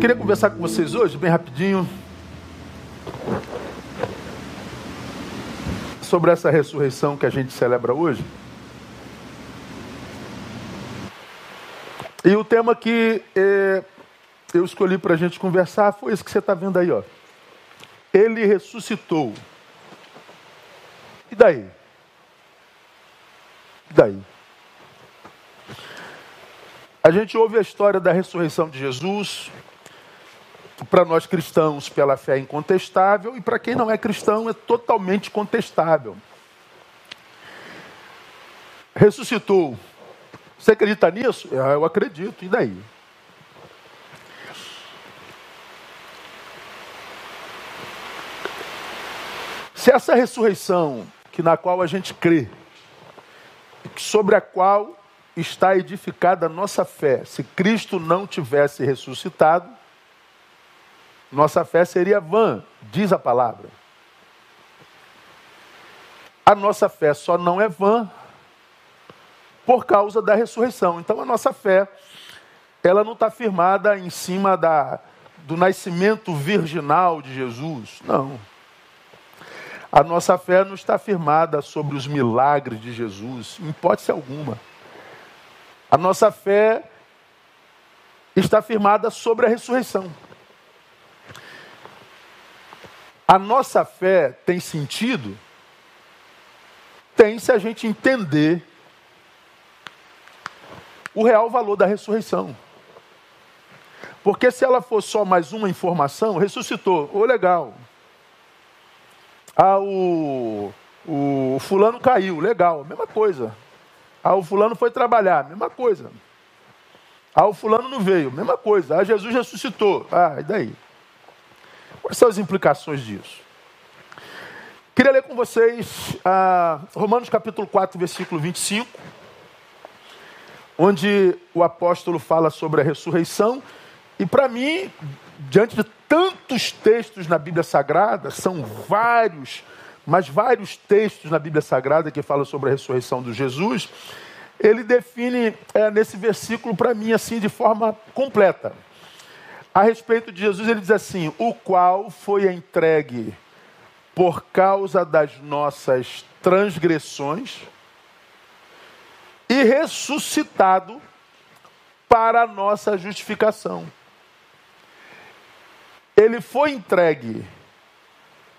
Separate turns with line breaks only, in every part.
Queria conversar com vocês hoje, bem rapidinho, sobre essa ressurreição que a gente celebra hoje. E o tema que é, eu escolhi para a gente conversar foi esse que você está vendo aí, ó. Ele ressuscitou. E daí? E daí? A gente ouve a história da ressurreição de Jesus, para nós cristãos, pela fé é incontestável, e para quem não é cristão, é totalmente contestável. Ressuscitou. Você acredita nisso? Ah, eu acredito, e daí? Se essa ressurreição, que na qual a gente crê, sobre a qual está edificada a nossa fé, se Cristo não tivesse ressuscitado, nossa fé seria vã, diz a palavra. A nossa fé só não é vã por causa da ressurreição. Então a nossa fé, ela não está firmada em cima da, do nascimento virginal de Jesus. Não. A nossa fé não está firmada sobre os milagres de Jesus, em hipótese alguma. A nossa fé está firmada sobre a ressurreição. A nossa fé tem sentido? Tem se a gente entender o real valor da ressurreição. Porque se ela for só mais uma informação, ressuscitou, ô oh, legal. Ah, o, o fulano caiu, legal, mesma coisa. Ah, o fulano foi trabalhar, mesma coisa. Ah, o fulano não veio, mesma coisa. Ah, Jesus ressuscitou. Ah, e daí? Quais são as implicações disso? Queria ler com vocês ah, Romanos capítulo 4, versículo 25, onde o apóstolo fala sobre a ressurreição. E para mim, diante de tantos textos na Bíblia Sagrada, são vários, mas vários textos na Bíblia Sagrada que falam sobre a ressurreição de Jesus, ele define é, nesse versículo para mim assim de forma completa a respeito de Jesus, ele diz assim: o qual foi entregue por causa das nossas transgressões e ressuscitado para a nossa justificação. Ele foi entregue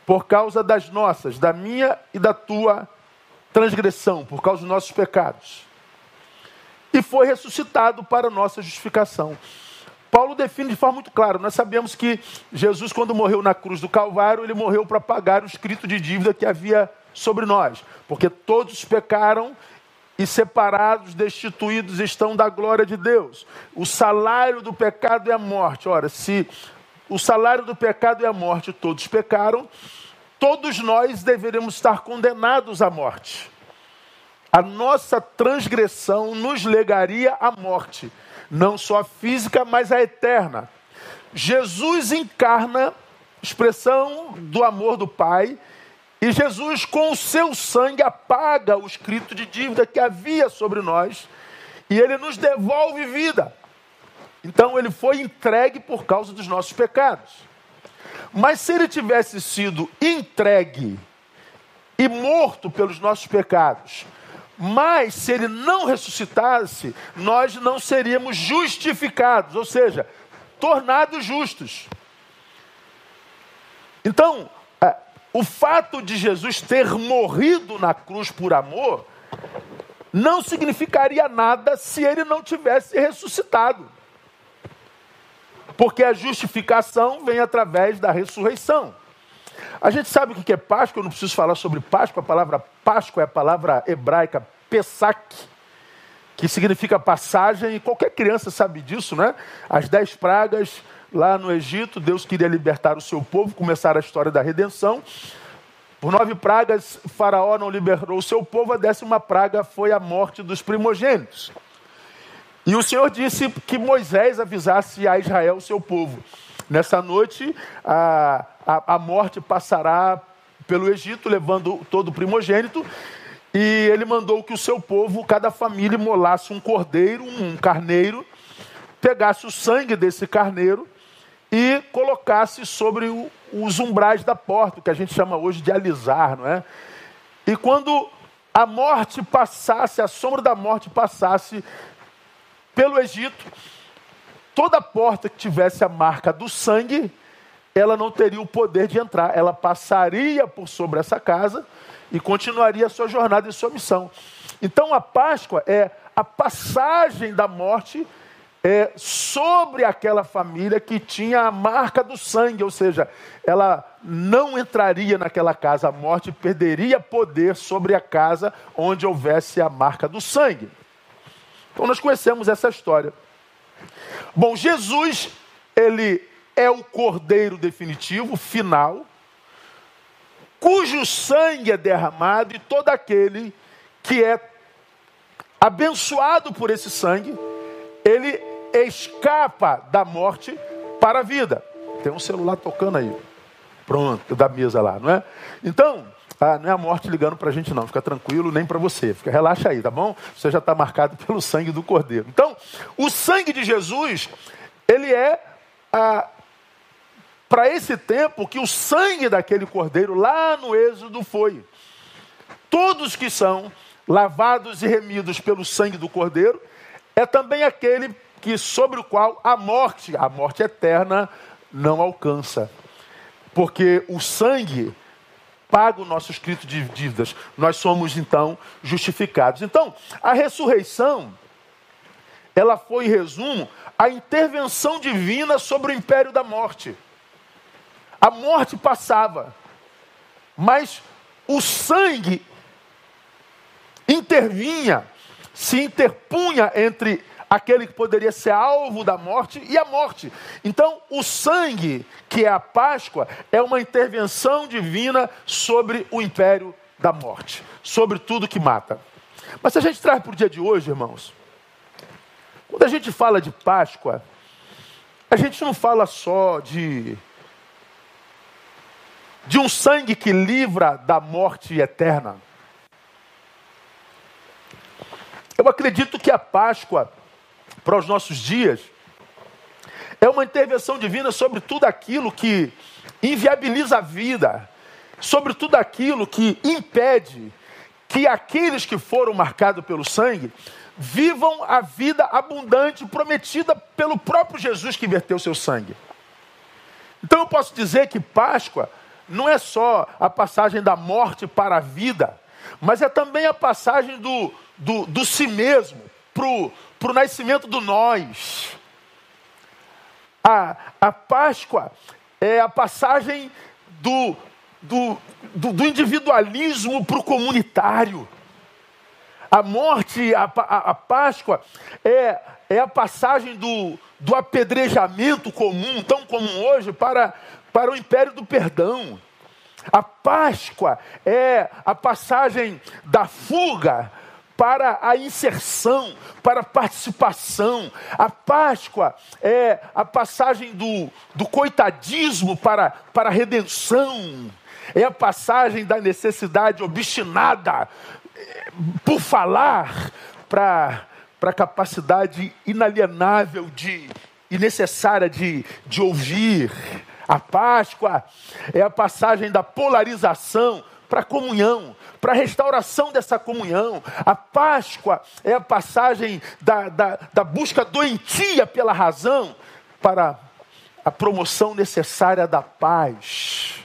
por causa das nossas, da minha e da tua transgressão, por causa dos nossos pecados. E foi ressuscitado para a nossa justificação. Paulo define de forma muito clara. Nós sabemos que Jesus, quando morreu na cruz do Calvário, ele morreu para pagar o escrito de dívida que havia sobre nós, porque todos pecaram e separados, destituídos estão da glória de Deus. O salário do pecado é a morte. Ora, se o salário do pecado é a morte, todos pecaram, todos nós deveríamos estar condenados à morte. A nossa transgressão nos legaria à morte não só a física, mas a eterna. Jesus encarna expressão do amor do Pai, e Jesus, com o seu sangue, apaga o escrito de dívida que havia sobre nós, e ele nos devolve vida. Então, ele foi entregue por causa dos nossos pecados. Mas se ele tivesse sido entregue e morto pelos nossos pecados, mas se ele não ressuscitasse, nós não seríamos justificados, ou seja, tornados justos. Então, é, o fato de Jesus ter morrido na cruz por amor não significaria nada se ele não tivesse ressuscitado. Porque a justificação vem através da ressurreição. A gente sabe o que é Páscoa, eu não preciso falar sobre Páscoa, a palavra Páscoa é a palavra hebraica Pesach, que significa passagem, e qualquer criança sabe disso, né? As dez pragas lá no Egito, Deus queria libertar o seu povo, começar a história da redenção. Por nove pragas, Faraó não liberou o seu povo, a décima praga foi a morte dos primogênitos. E o Senhor disse que Moisés avisasse a Israel, o seu povo. Nessa noite, a, a, a morte passará pelo Egito, levando todo o primogênito, e ele mandou que o seu povo, cada família, molasse um cordeiro, um carneiro, pegasse o sangue desse carneiro e colocasse sobre o, os umbrais da porta, que a gente chama hoje de alisar, não é? E quando a morte passasse, a sombra da morte passasse pelo Egito, toda porta que tivesse a marca do sangue, ela não teria o poder de entrar, ela passaria por sobre essa casa e continuaria a sua jornada e sua missão. Então a Páscoa é a passagem da morte é, sobre aquela família que tinha a marca do sangue, ou seja, ela não entraria naquela casa, a morte perderia poder sobre a casa onde houvesse a marca do sangue. Então nós conhecemos essa história. Bom, Jesus, ele é o cordeiro definitivo, final, cujo sangue é derramado e todo aquele que é abençoado por esse sangue, ele escapa da morte para a vida. Tem um celular tocando aí. Pronto, da mesa lá, não é? Então, ah, não é a morte ligando para a gente, não. Fica tranquilo, nem para você. Fica, relaxa aí, tá bom? Você já está marcado pelo sangue do Cordeiro. Então, o sangue de Jesus, ele é ah, para esse tempo que o sangue daquele Cordeiro lá no Êxodo foi. Todos que são lavados e remidos pelo sangue do Cordeiro, é também aquele que sobre o qual a morte, a morte eterna, não alcança. Porque o sangue paga o nosso escrito de dívidas. Nós somos então justificados. Então, a ressurreição ela foi, em resumo, a intervenção divina sobre o império da morte. A morte passava, mas o sangue intervinha, se interpunha entre aquele que poderia ser alvo da morte e a morte. Então, o sangue, que é a Páscoa, é uma intervenção divina sobre o império da morte, sobre tudo que mata. Mas se a gente traz para o dia de hoje, irmãos, quando a gente fala de Páscoa, a gente não fala só de de um sangue que livra da morte eterna. Eu acredito que a Páscoa, para os nossos dias, é uma intervenção divina sobre tudo aquilo que inviabiliza a vida, sobre tudo aquilo que impede que aqueles que foram marcados pelo sangue vivam a vida abundante prometida pelo próprio Jesus que verteu seu sangue. Então eu posso dizer que Páscoa não é só a passagem da morte para a vida, mas é também a passagem do do, do si mesmo para o nascimento do nós. A, a Páscoa é a passagem do, do, do, do individualismo para o comunitário. A morte, a, a, a, Páscoa, é, é a passagem do, do apedrejamento comum, tão comum hoje, para, para o império do perdão. A Páscoa é a passagem da fuga para a inserção, para a participação. A Páscoa é a passagem do, do coitadismo para, para a redenção. É a passagem da necessidade obstinada por falar para, para a capacidade inalienável de, e necessária de, de ouvir. A Páscoa é a passagem da polarização para a comunhão, para a restauração dessa comunhão. A Páscoa é a passagem da, da, da busca doentia pela razão para a promoção necessária da paz.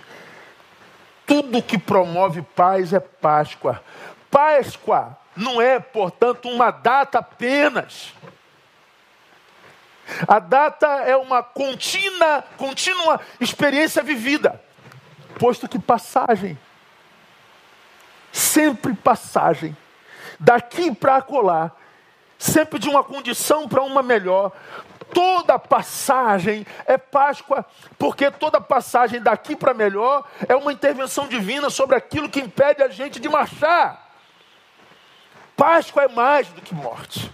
Tudo que promove paz é Páscoa. Páscoa não é, portanto, uma data apenas. A data é uma contínua, contínua experiência vivida, posto que passagem sempre passagem, daqui para acolá, sempre de uma condição para uma melhor. Toda passagem é Páscoa, porque toda passagem daqui para melhor é uma intervenção divina sobre aquilo que impede a gente de marchar. Páscoa é mais do que morte.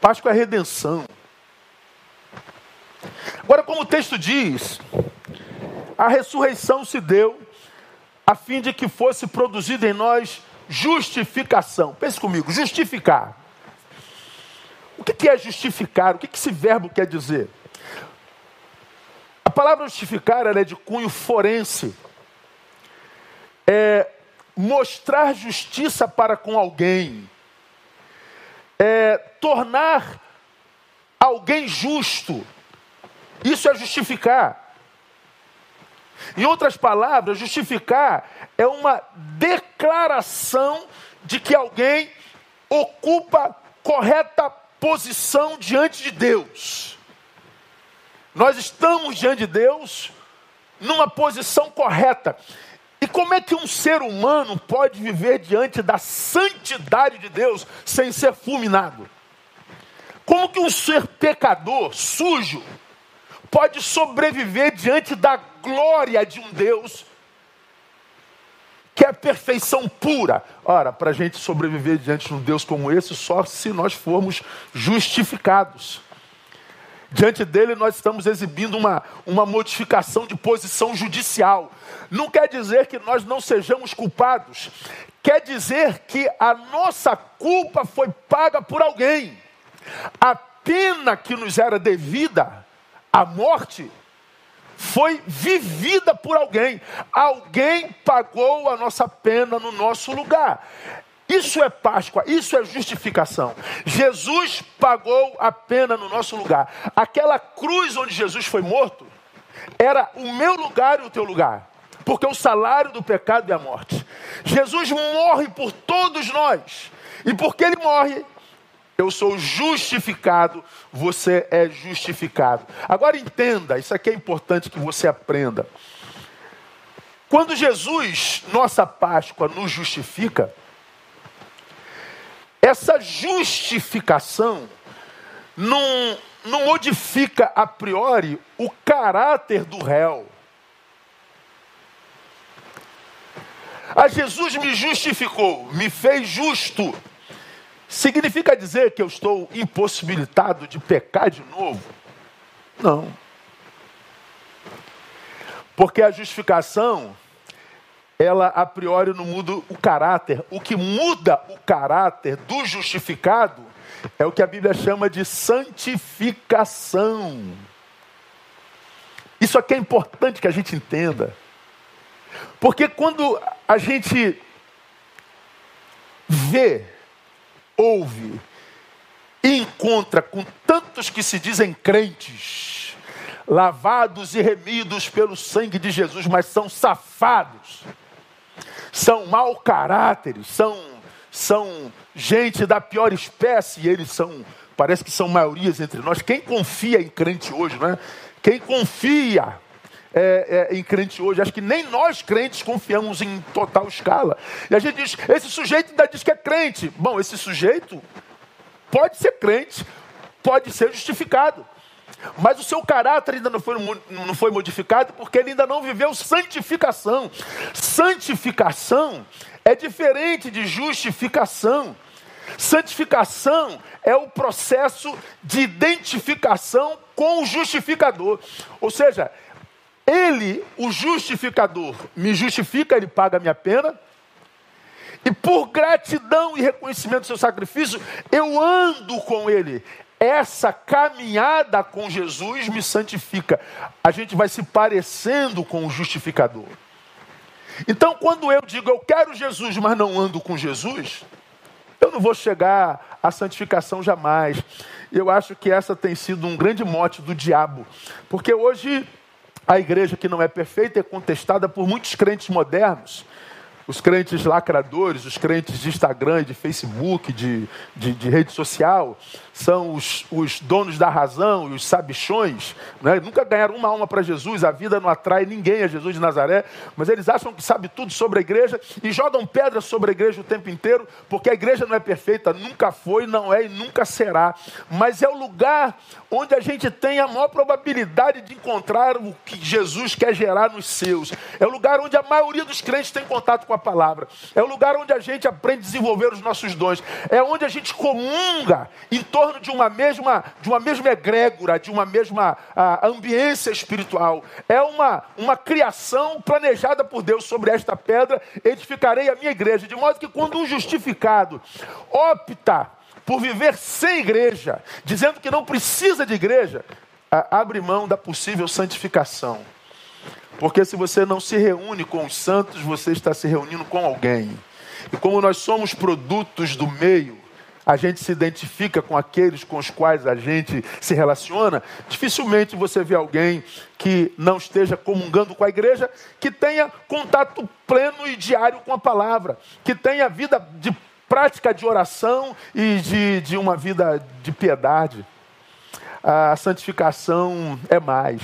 Páscoa é redenção. Agora, como o texto diz, a ressurreição se deu a fim de que fosse produzida em nós justificação. Pense comigo, justificar. O que é justificar? O que esse verbo quer dizer? A palavra justificar é de cunho forense. É mostrar justiça para com alguém. É tornar alguém justo. Isso é justificar. Em outras palavras, justificar é uma declaração de que alguém ocupa correta posição diante de Deus. Nós estamos diante de Deus numa posição correta. Como é que um ser humano pode viver diante da santidade de Deus sem ser fulminado? Como que um ser pecador, sujo, pode sobreviver diante da glória de um Deus que é perfeição pura? Ora, para a gente sobreviver diante de um Deus como esse, só se nós formos justificados. Diante dele, nós estamos exibindo uma, uma modificação de posição judicial. Não quer dizer que nós não sejamos culpados, quer dizer que a nossa culpa foi paga por alguém. A pena que nos era devida, a morte, foi vivida por alguém. Alguém pagou a nossa pena no nosso lugar. Isso é Páscoa, isso é justificação. Jesus pagou a pena no nosso lugar. Aquela cruz onde Jesus foi morto era o meu lugar e o teu lugar. Porque o salário do pecado é a morte. Jesus morre por todos nós. E porque ele morre, eu sou justificado, você é justificado. Agora entenda, isso aqui é importante que você aprenda. Quando Jesus, nossa Páscoa, nos justifica, essa justificação não, não modifica a priori o caráter do réu. A Jesus me justificou, me fez justo. Significa dizer que eu estou impossibilitado de pecar de novo? Não. Porque a justificação ela a priori não muda o caráter. O que muda o caráter do justificado é o que a Bíblia chama de santificação. Isso aqui é importante que a gente entenda. Porque quando a gente vê, ouve e encontra com tantos que se dizem crentes, lavados e remidos pelo sangue de Jesus, mas são safados, são mau caráteres, são, são gente da pior espécie, e eles são, parece que são maiorias entre nós. Quem confia em crente hoje, não é? Quem confia é, é, em crente hoje, acho que nem nós crentes confiamos em total escala. E a gente diz: esse sujeito ainda diz que é crente. Bom, esse sujeito pode ser crente, pode ser justificado. Mas o seu caráter ainda não foi, não foi modificado porque ele ainda não viveu santificação. Santificação é diferente de justificação. Santificação é o processo de identificação com o justificador. Ou seja, ele, o justificador, me justifica, ele paga a minha pena. E por gratidão e reconhecimento do seu sacrifício, eu ando com ele essa caminhada com Jesus me santifica. A gente vai se parecendo com o justificador. Então, quando eu digo eu quero Jesus, mas não ando com Jesus, eu não vou chegar à santificação jamais. Eu acho que essa tem sido um grande mote do diabo, porque hoje a igreja que não é perfeita é contestada por muitos crentes modernos os crentes lacradores, os crentes de Instagram, de Facebook, de, de, de rede social, são os, os, donos da razão e os sabichões. Né? Nunca ganharam uma alma para Jesus, a vida não atrai ninguém a Jesus de Nazaré, mas eles acham que sabe tudo sobre a igreja e jogam pedras sobre a igreja o tempo inteiro, porque a igreja não é perfeita, nunca foi, não é e nunca será. Mas é o lugar onde a gente tem a maior probabilidade de encontrar o que Jesus quer gerar nos seus. É o lugar onde a maioria dos crentes tem contato com a palavra. É o lugar onde a gente aprende a desenvolver os nossos dons. É onde a gente comunga em torno de uma mesma, de uma mesma egrégora, de uma mesma a, ambiência espiritual. É uma, uma criação planejada por Deus sobre esta pedra. Edificarei a minha igreja. De modo que quando um justificado opta por viver sem igreja, dizendo que não precisa de igreja, abre mão da possível santificação. Porque se você não se reúne com os santos, você está se reunindo com alguém. E como nós somos produtos do meio, a gente se identifica com aqueles com os quais a gente se relaciona, dificilmente você vê alguém que não esteja comungando com a igreja, que tenha contato pleno e diário com a palavra, que tenha vida de prática de oração e de, de uma vida de piedade. A santificação é mais.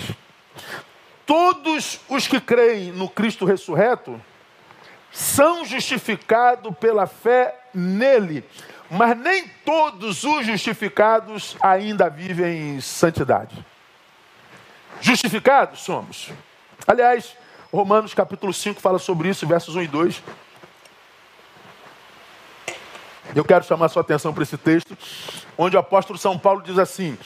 Todos os que creem no Cristo ressurreto são justificados pela fé nele mas nem todos os justificados ainda vivem em santidade. Justificados somos. Aliás, Romanos capítulo 5 fala sobre isso, versos 1 e 2. Eu quero chamar sua atenção para esse texto, onde o apóstolo São Paulo diz assim: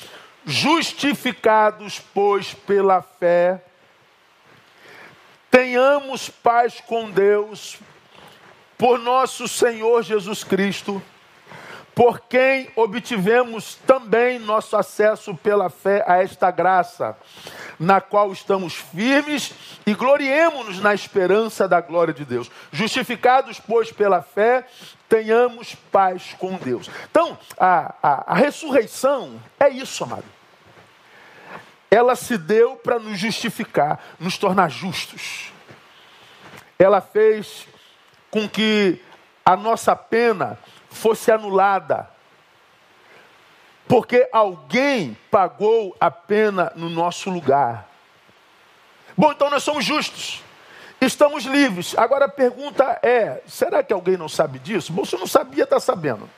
Justificados, pois, pela fé, tenhamos paz com Deus, por nosso Senhor Jesus Cristo por quem obtivemos também nosso acesso pela fé a esta graça, na qual estamos firmes e gloriemos-nos na esperança da glória de Deus. Justificados, pois, pela fé, tenhamos paz com Deus. Então, a, a, a ressurreição é isso, amado. Ela se deu para nos justificar, nos tornar justos. Ela fez com que a nossa pena fosse anulada. Porque alguém pagou a pena no nosso lugar. Bom, então nós somos justos. Estamos livres. Agora a pergunta é: será que alguém não sabe disso? Bom, se não sabia, está sabendo.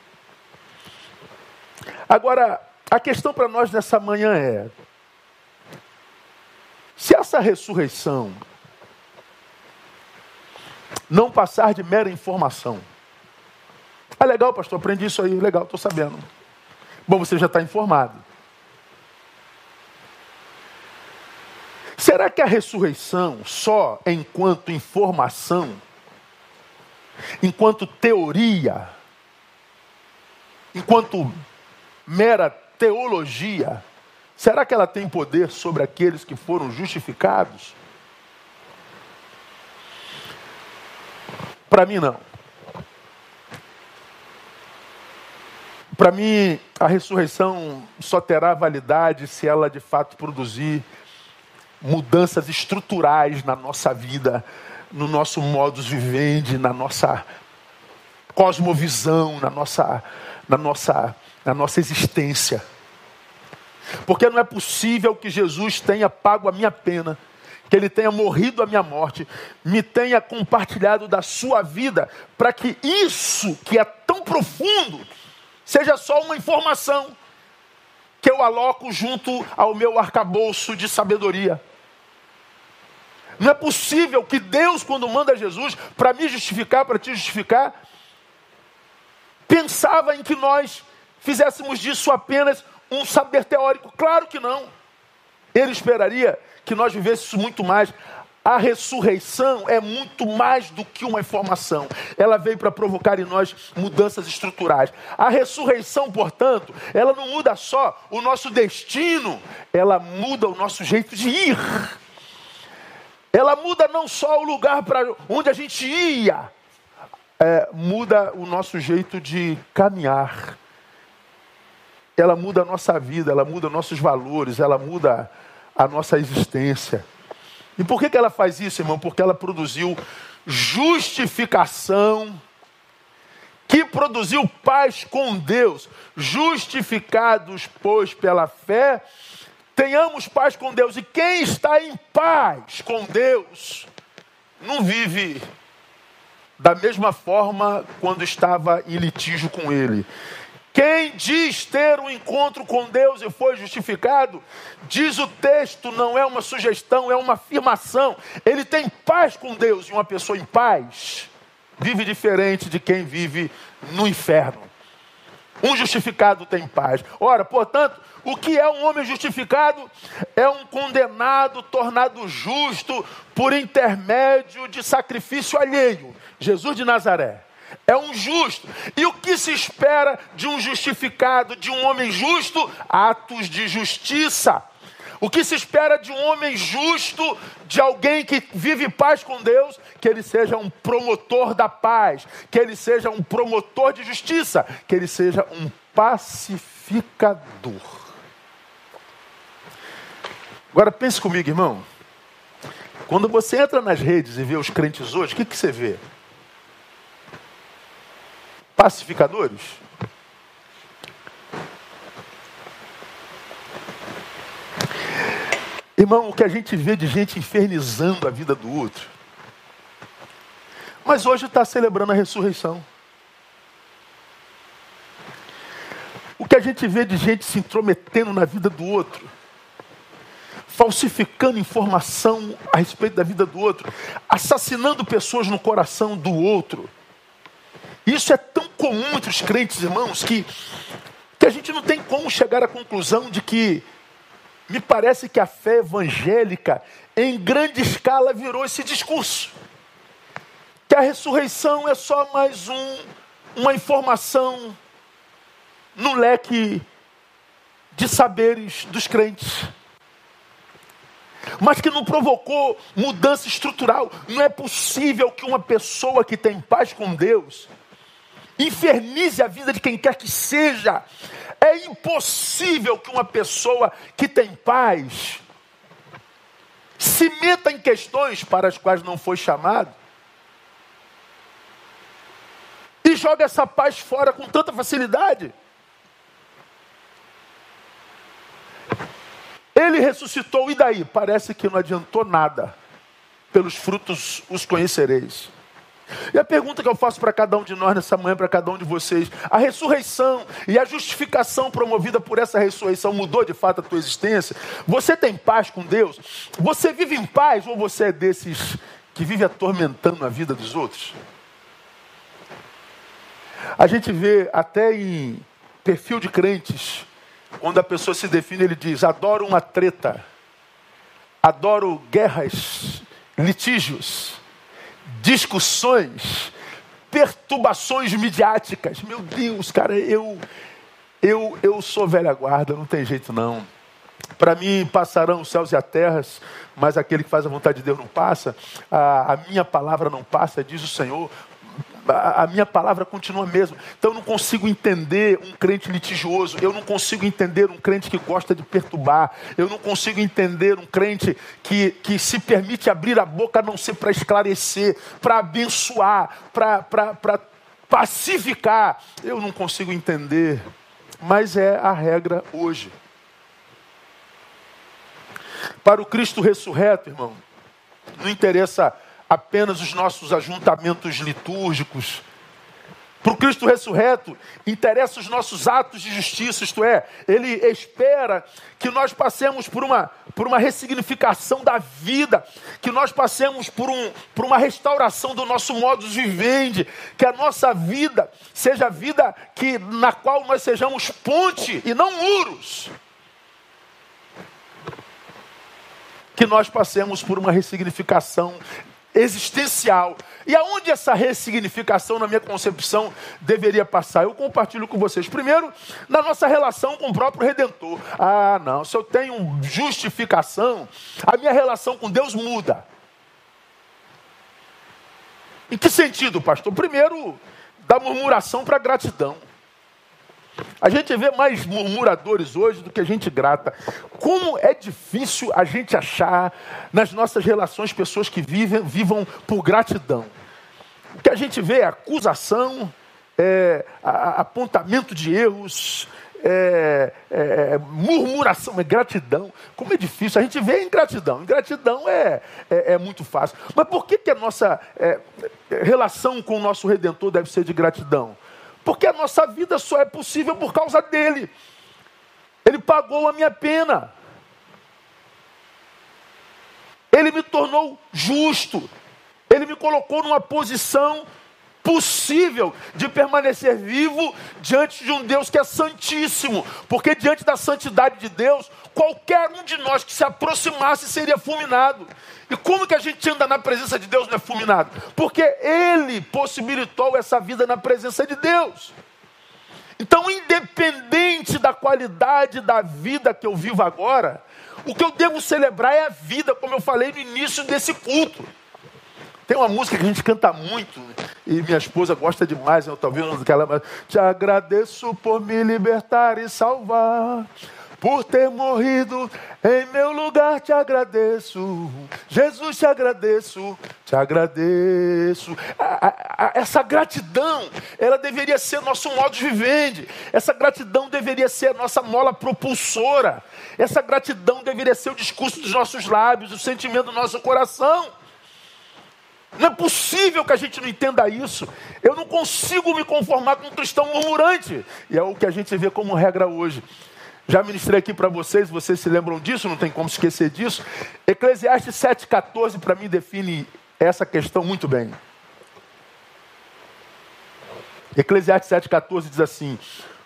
Agora, a questão para nós nessa manhã é: se essa ressurreição não passar de mera informação, ah, legal, pastor, aprendi isso aí, legal, estou sabendo. Bom, você já está informado. Será que a ressurreição, só enquanto informação, enquanto teoria, enquanto mera teologia, será que ela tem poder sobre aqueles que foram justificados? Para mim, não. Para mim, a ressurreição só terá validade se ela de fato produzir mudanças estruturais na nossa vida, no nosso modus vivendi, na nossa cosmovisão, na nossa, na nossa, na nossa existência. Porque não é possível que Jesus tenha pago a minha pena, que ele tenha morrido a minha morte, me tenha compartilhado da sua vida, para que isso que é tão profundo seja só uma informação que eu aloco junto ao meu arcabouço de sabedoria. Não é possível que Deus, quando manda Jesus para me justificar, para te justificar, pensava em que nós fizéssemos disso apenas um saber teórico. Claro que não. Ele esperaria que nós vivêssemos muito mais a ressurreição é muito mais do que uma informação. Ela veio para provocar em nós mudanças estruturais. A ressurreição, portanto, ela não muda só o nosso destino, ela muda o nosso jeito de ir. Ela muda não só o lugar para onde a gente ia, é, muda o nosso jeito de caminhar. Ela muda a nossa vida, ela muda nossos valores, ela muda a nossa existência. E por que, que ela faz isso, irmão? Porque ela produziu justificação, que produziu paz com Deus. Justificados, pois, pela fé, tenhamos paz com Deus. E quem está em paz com Deus, não vive da mesma forma quando estava em litígio com Ele. Quem diz ter um encontro com Deus e foi justificado, diz o texto, não é uma sugestão, é uma afirmação. Ele tem paz com Deus e uma pessoa em paz vive diferente de quem vive no inferno. Um justificado tem paz. Ora, portanto, o que é um homem justificado? É um condenado tornado justo por intermédio de sacrifício alheio. Jesus de Nazaré é um justo. E o que se espera de um justificado, de um homem justo? Atos de justiça. O que se espera de um homem justo, de alguém que vive paz com Deus, que ele seja um promotor da paz, que ele seja um promotor de justiça, que ele seja um pacificador. Agora pense comigo, irmão. Quando você entra nas redes e vê os crentes hoje, o que, que você vê? Pacificadores? Irmão, o que a gente vê de gente infernizando a vida do outro. Mas hoje está celebrando a ressurreição. O que a gente vê de gente se intrometendo na vida do outro, falsificando informação a respeito da vida do outro, assassinando pessoas no coração do outro. Isso é tão comum entre os crentes, irmãos, que, que a gente não tem como chegar à conclusão de que me parece que a fé evangélica, em grande escala, virou esse discurso. Que a ressurreição é só mais um, uma informação no leque de saberes dos crentes. Mas que não provocou mudança estrutural. Não é possível que uma pessoa que tem paz com Deus infernize a vida de quem quer que seja, é impossível que uma pessoa que tem paz se meta em questões para as quais não foi chamado e joga essa paz fora com tanta facilidade. Ele ressuscitou, e daí? Parece que não adiantou nada. Pelos frutos os conhecereis. E a pergunta que eu faço para cada um de nós nessa manhã, para cada um de vocês: a ressurreição e a justificação promovida por essa ressurreição mudou de fato a tua existência? Você tem paz com Deus? Você vive em paz ou você é desses que vive atormentando a vida dos outros? A gente vê até em perfil de crentes, quando a pessoa se define, ele diz: adoro uma treta, adoro guerras, litígios discussões, perturbações midiáticas. Meu Deus, cara, eu eu eu sou velha guarda, não tem jeito não. Para mim passarão os céus e as terras, mas aquele que faz a vontade de Deus não passa. A, a minha palavra não passa, diz o Senhor a, minha palavra continua a mesma. Então eu não consigo entender um crente litigioso, eu não consigo entender um crente que gosta de perturbar, eu não consigo entender um crente que, que se permite abrir a boca a não ser para esclarecer, para abençoar, para pacificar. Eu não consigo entender, mas é a regra hoje. Para o Cristo ressurreto, irmão, não interessa apenas os nossos ajuntamentos litúrgicos. Para o Cristo ressurreto, interessa os nossos atos de justiça, isto é, Ele espera que nós passemos por uma, por uma ressignificação da vida, que nós passemos por, um, por uma restauração do nosso modo de vivendi, que a nossa vida seja vida que, na qual nós sejamos ponte e não muros. Que nós passemos por uma ressignificação existencial. E aonde essa ressignificação, na minha concepção, deveria passar? Eu compartilho com vocês. Primeiro, na nossa relação com o próprio Redentor. Ah, não, se eu tenho justificação, a minha relação com Deus muda. Em que sentido, pastor? Primeiro, da murmuração para gratidão. A gente vê mais murmuradores hoje do que a gente grata. Como é difícil a gente achar nas nossas relações pessoas que vivem, vivam por gratidão. O que a gente vê é acusação, é, apontamento de erros, é, é, murmuração, é gratidão. Como é difícil. A gente vê ingratidão. Ingratidão é, é, é muito fácil. Mas por que, que a nossa é, relação com o nosso Redentor deve ser de gratidão? Porque a nossa vida só é possível por causa dele. Ele pagou a minha pena. Ele me tornou justo. Ele me colocou numa posição possível de permanecer vivo diante de um Deus que é santíssimo, porque diante da santidade de Deus, qualquer um de nós que se aproximasse seria fulminado. E como que a gente anda na presença de Deus não é fulminado? Porque Ele possibilitou essa vida na presença de Deus. Então, independente da qualidade da vida que eu vivo agora, O que eu devo celebrar é a vida, como eu falei no início desse culto. Tem uma música que a gente canta muito, e minha esposa gosta demais, eu estou ouvindo aquela. Te agradeço por me libertar e salvar. Por ter morrido em meu lugar, te agradeço. Jesus, te agradeço, te agradeço. essa gratidão, ela deveria ser nosso modo de viver. Essa gratidão deveria ser a nossa mola propulsora. Essa gratidão deveria ser o discurso dos nossos lábios, o sentimento do nosso coração. Não é possível que a gente não entenda isso. Eu não consigo me conformar com um cristão murmurante. E é o que a gente vê como regra hoje. Já ministrei aqui para vocês, vocês se lembram disso, não tem como esquecer disso. Eclesiastes 7,14 para mim define essa questão muito bem. Eclesiastes 7,14 diz assim: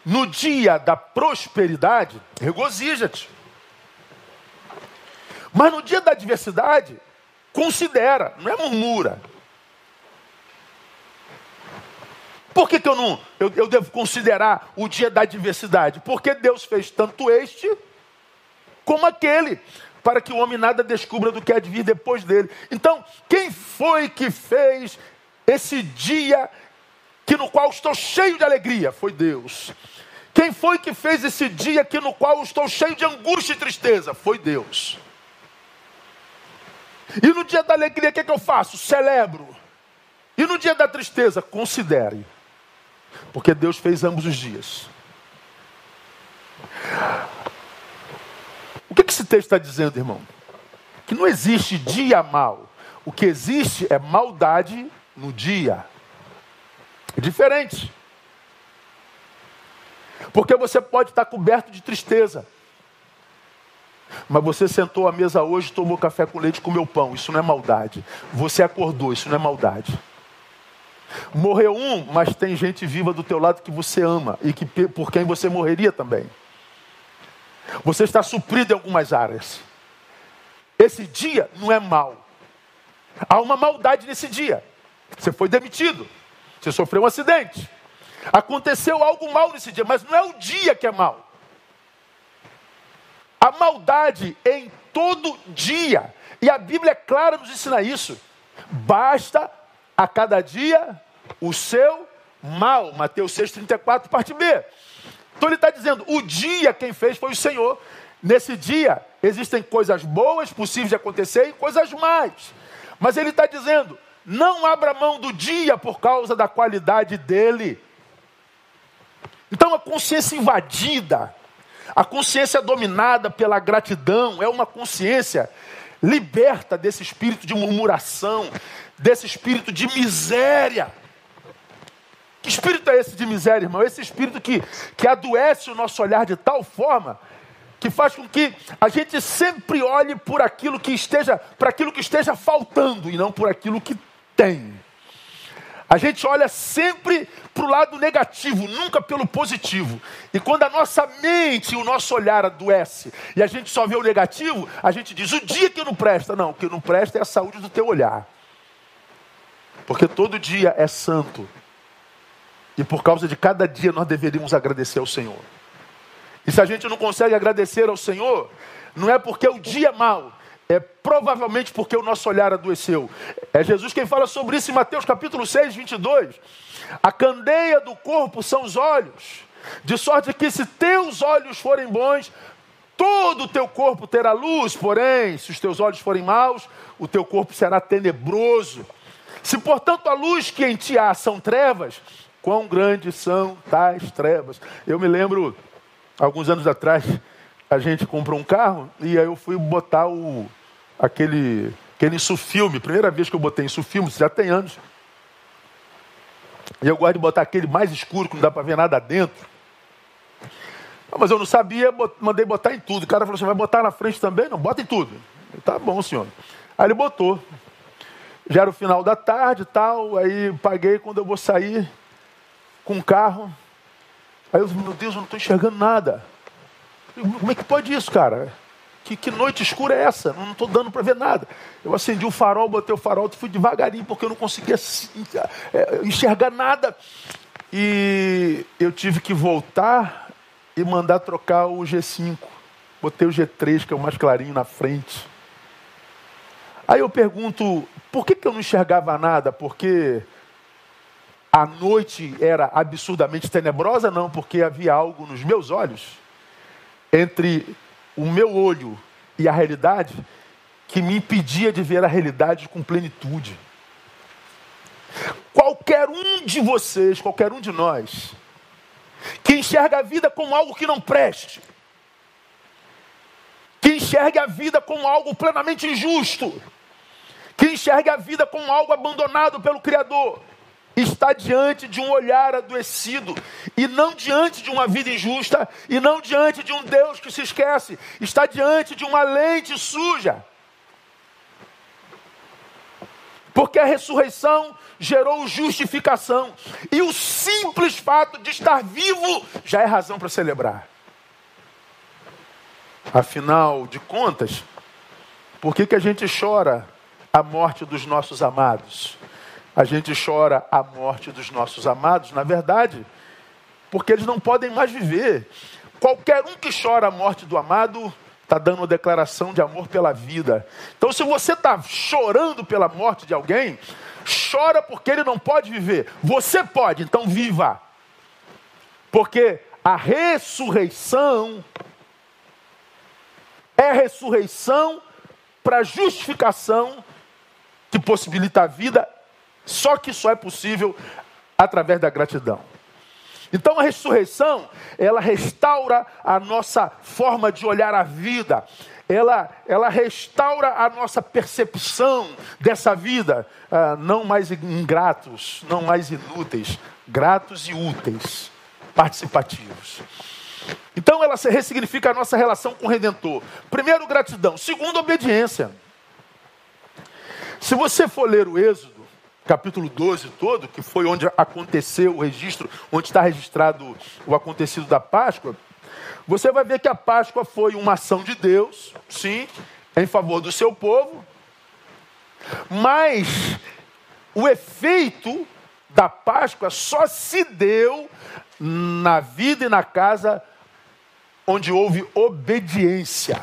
No dia da prosperidade, regozija-te. Mas no dia da adversidade, considera, não é murmura. Por que, que eu não eu, eu devo considerar o dia da adversidade? Porque Deus fez tanto este como aquele, para que o homem nada descubra do que há de vir depois dele. Então, quem foi que fez esse dia que no qual estou cheio de alegria? Foi Deus. Quem foi que fez esse dia que no qual estou cheio de angústia e tristeza? Foi Deus. E no dia da alegria, o que, é que eu faço? Celebro. E no dia da tristeza, considere. Porque Deus fez ambos os dias. O que, esse texto está dizendo, irmão? Que não existe dia mal. O que existe é maldade no dia. É diferente. Porque você pode estar coberto de tristeza. Mas você sentou à mesa hoje, tomou café com leite, comeu pão. Isso não é maldade. Você acordou, isso não é maldade. Morreu um, mas tem gente viva do teu lado que você ama e que por quem você morreria também. Você está suprido em algumas áreas. Esse dia não é mal. Há uma maldade nesse dia. Você foi demitido. Você sofreu um acidente. Aconteceu algo mal nesse dia, mas não é o dia que é mal. A maldade em todo dia. E a Bíblia é clara nos ensina isso. Basta a cada dia o seu mal. Mateus 6,34, parte B. Então ele está dizendo: o dia quem fez foi o Senhor. Nesse dia existem coisas boas possíveis de acontecer e coisas más. Mas ele está dizendo: não abra mão do dia por causa da qualidade dele. Então a consciência invadida, a consciência dominada pela gratidão, é uma consciência liberta desse espírito de murmuração, desse espírito de miséria. Que espírito é esse de miséria, irmão? Esse espírito que, que adoece o nosso olhar de tal forma que faz com que a gente sempre olhe por aquilo que esteja, para aquilo que esteja faltando e não por aquilo que tem. A gente olha sempre para o lado negativo, nunca pelo positivo. E quando a nossa mente e o nosso olhar adoece e a gente só vê o negativo, a gente diz: o dia que não presta. Não, o que não presta é a saúde do teu olhar. Porque todo dia é santo. E por causa de cada dia nós deveríamos agradecer ao Senhor. E se a gente não consegue agradecer ao Senhor, não é porque o dia é mau, é provavelmente porque o nosso olhar adoeceu. É Jesus quem fala sobre isso em Mateus capítulo 6, 22. A candeia do corpo são os olhos, de sorte que se teus olhos forem bons, todo o teu corpo terá luz, porém, se os teus olhos forem maus, o teu corpo será tenebroso. Se, portanto, a luz que em ti há são trevas, Quão grandes são tais trevas. Eu me lembro, alguns anos atrás, a gente comprou um carro e aí eu fui botar o, aquele, aquele insufilme. Primeira vez que eu botei insufilme, já tem anos. E eu gosto de botar aquele mais escuro, que não dá para ver nada dentro. mas eu não sabia, mandei botar em tudo. O cara falou: você vai botar na frente também? Não, bota em tudo. Tá bom, senhor. Aí ele botou. Já era o final da tarde e tal. Aí paguei. Quando eu vou sair, com o carro. Aí eu, meu Deus, eu não estou enxergando nada. Como é que pode isso, cara? Que, que noite escura é essa? Não estou dando para ver nada. Eu acendi o farol, botei o farol, fui devagarinho porque eu não conseguia é, enxergar nada. E eu tive que voltar e mandar trocar o G5. Botei o G3, que é o mais clarinho, na frente. Aí eu pergunto, por que, que eu não enxergava nada? Porque a noite era absurdamente tenebrosa? Não, porque havia algo nos meus olhos, entre o meu olho e a realidade, que me impedia de ver a realidade com plenitude. Qualquer um de vocês, qualquer um de nós, que enxerga a vida como algo que não preste, que enxergue a vida como algo plenamente injusto, que enxergue a vida como algo abandonado pelo Criador, está diante de um olhar adoecido, e não diante de uma vida injusta, e não diante de um Deus que se esquece, está diante de uma lente suja. Porque a ressurreição gerou justificação, e o simples fato de estar vivo já é razão para celebrar. Afinal de contas, por que, que a gente chora a morte dos nossos amados? A gente chora a morte dos nossos amados, na verdade, porque eles não podem mais viver. Qualquer um que chora a morte do amado está dando uma declaração de amor pela vida. Então, se você está chorando pela morte de alguém, chora porque ele não pode viver. Você pode, então viva. Porque a ressurreição é ressurreição para justificação que possibilita a vida, só que só é possível através da gratidão. Então a ressurreição, ela restaura a nossa forma de olhar a vida, ela, ela restaura a nossa percepção dessa vida, ah, não mais ingratos, não mais inúteis, gratos e úteis, participativos. Então ela ressignifica a nossa relação com o Redentor. Primeiro, gratidão. Segundo, obediência. Se você for ler o Êxodo, capítulo 12 todo, que foi onde aconteceu o registro, onde está registrado o acontecido da Páscoa, você vai ver que a Páscoa foi uma ação de Deus, sim, em favor do seu povo, mas o efeito da Páscoa só se deu na vida e na casa onde houve obediência.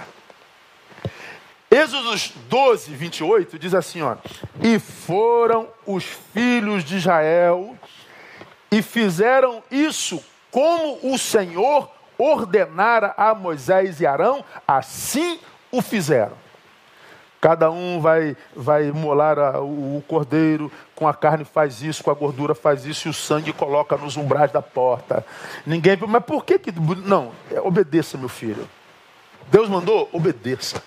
Êxodo 12, 28 diz assim: ó, E foram os filhos de Israel e fizeram isso como o Senhor ordenara a Moisés e Arão, assim o fizeram. Cada um vai, vai molar a, o, o, cordeiro, com a carne faz isso, com a gordura faz isso, e o sangue coloca nos umbrais da porta. Ninguém. Mas por que que. Não, obedeça, meu filho. Deus mandou, obedeça.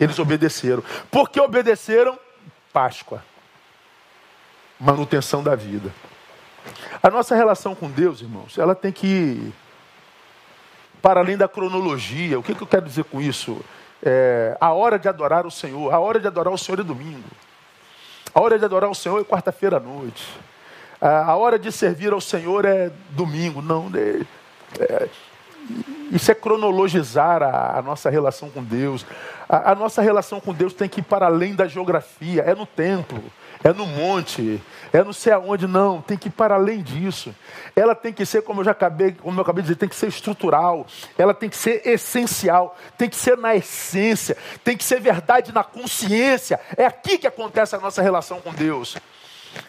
Eles obedeceram. Porque obedeceram? Páscoa. Manutenção da vida. A nossa relação com Deus, irmãos, ela tem que ir para além da cronologia. O que, que eu quero dizer com isso? É, a hora de adorar o Senhor. A hora de adorar o Senhor é domingo. A hora de adorar o Senhor é quarta-feira à noite. A, hora de servir ao Senhor é domingo. Não, é, é, isso é cronologizar a, a, nossa relação com Deus. A, a nossa relação com Deus tem que ir para além da geografia. É no templo é no monte, é não sei aonde, não, tem que ir para além disso. Ela tem que ser, como eu já acabei, como eu acabei de dizer, tem que ser estrutural, ela tem que ser essencial, tem que ser na essência, tem que ser verdade na consciência. É aqui que acontece a nossa relação com Deus.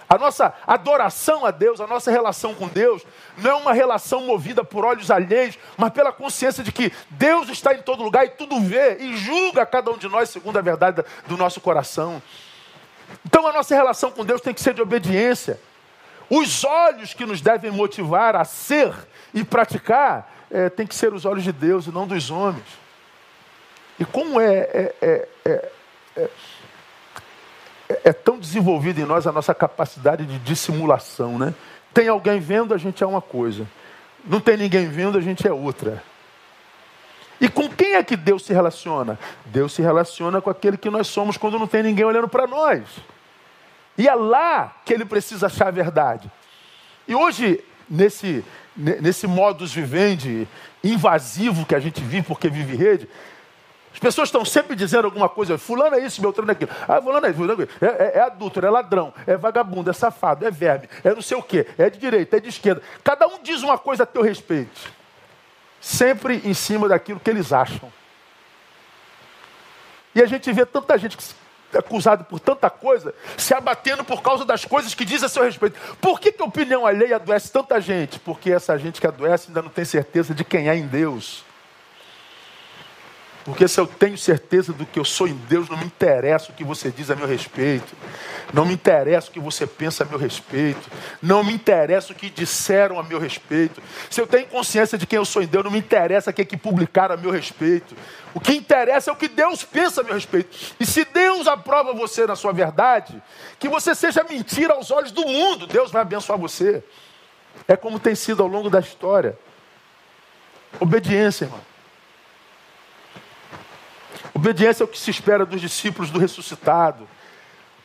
A nossa adoração a Deus, a nossa relação com Deus, não é uma relação movida por olhos alheios, mas pela consciência de que Deus está em todo lugar e tudo vê e julga cada um de nós segundo a verdade do nosso coração. Então a nossa relação com Deus tem que ser de obediência. Os olhos que nos devem motivar a ser e praticar é, tem que ser os olhos de Deus e não dos homens. E como é, é, é, é, é tão desenvolvida em nós a nossa capacidade de dissimulação, né? Tem alguém vendo, a gente é uma coisa. Não tem ninguém vendo, a gente é outra. E com quem é que Deus se relaciona? Deus se relaciona com aquele que nós somos quando não tem ninguém olhando para nós. E é lá que ele precisa achar a verdade. E hoje, nesse, nesse modus vivendi invasivo que a gente vive porque vive rede, as pessoas estão sempre dizendo alguma coisa, fulano é isso, Beltrano é aquilo. Ah, fulano é isso, fulano é, é, é, é adulto, é ladrão, é vagabundo, é safado, é verme, é não sei o quê, é de direita, é de esquerda. Cada um diz uma coisa a teu respeito sempre em cima daquilo que eles acham. E a gente vê tanta gente é acusada por tanta coisa, se abatendo por causa das coisas que diz a seu respeito. Por que, que a opinião alheia adoece tanta gente? Porque essa gente que adoece ainda não tem certeza de quem é em Deus. Porque se eu tenho certeza do que eu sou em Deus, não me interessa o que você diz a meu respeito. Não me interessa o que você pensa a meu respeito. Não me interessa o que disseram a meu respeito. Se eu tenho consciência de quem eu sou em Deus, não me interessa o que, é que publicaram a meu respeito. O que interessa é o que Deus pensa a meu respeito. E se Deus aprova você na sua verdade, que você seja mentira aos olhos do mundo, Deus vai abençoar você. É como tem sido ao longo da história. Obediência, irmão. Obediência é o que se espera dos discípulos do ressuscitado.